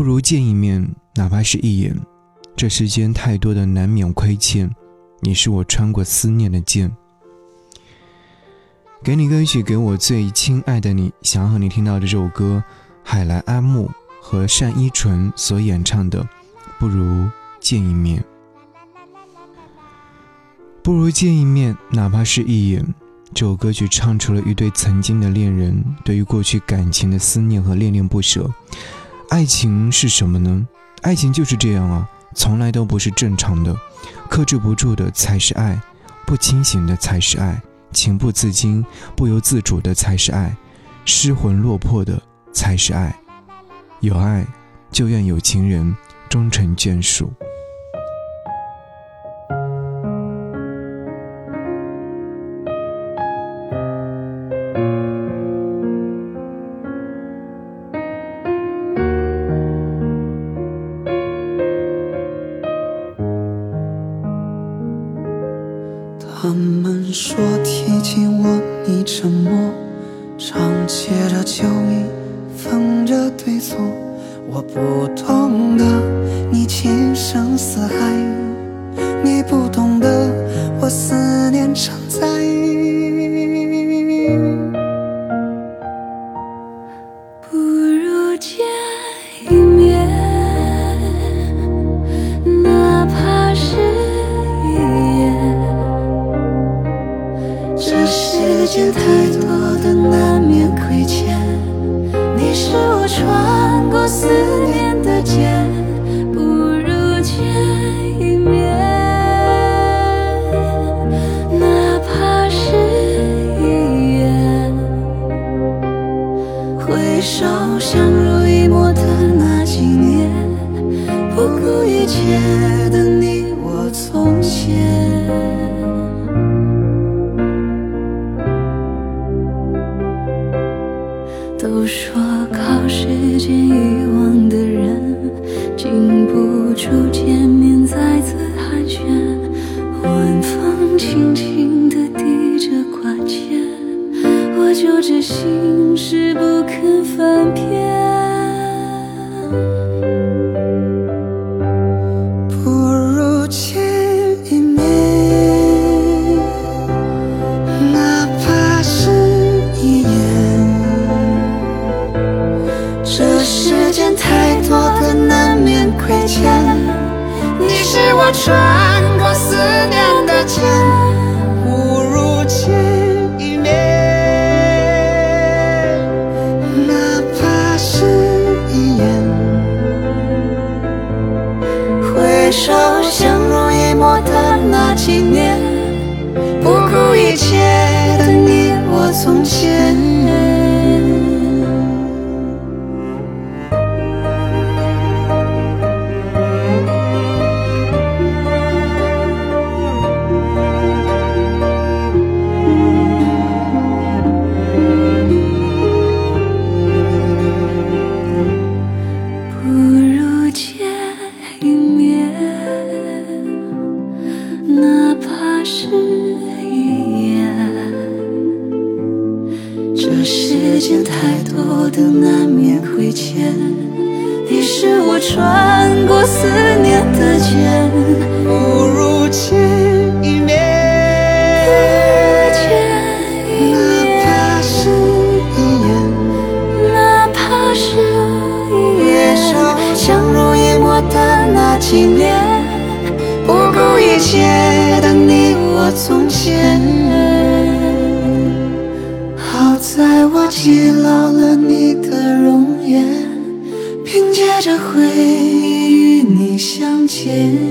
不如见一面，哪怕是一眼。这世间太多的难免亏欠，你是我穿过思念的剑。给你歌曲，给我最亲爱的你。想要和你听到的这首歌，海来阿木和单依纯所演唱的《不如见一面》。不如见一面，哪怕是一眼。这首歌曲唱出了一对曾经的恋人对于过去感情的思念和恋恋不舍。爱情是什么呢？爱情就是这样啊，从来都不是正常的，克制不住的才是爱，不清醒的才是爱。情不自禁、不由自主的才是爱，失魂落魄的才是爱。有爱，就愿有情人终成眷属。们说提起我，你沉默，常借着酒意，分着对错。我不懂得你情深似海，你不懂回首相濡以沫的那几年，不顾一切的你我从前。都说靠时间遗忘的人，经不住见面再次寒暄。晚风轻轻地递着挂件，我就知心是不肯翻篇。不如见一面，哪怕是一眼。这世间太多的难免亏欠，你是我穿过思念的剑。那几年，不顾一切的你我从前。世间太多的难免亏欠，你是我穿过思念的剑。不如见一面，哪，怕是一眼。哪怕是一眼。相濡以沫的那几年，不顾一切的你我从前。记牢了你的容颜，凭借着回忆与你相见。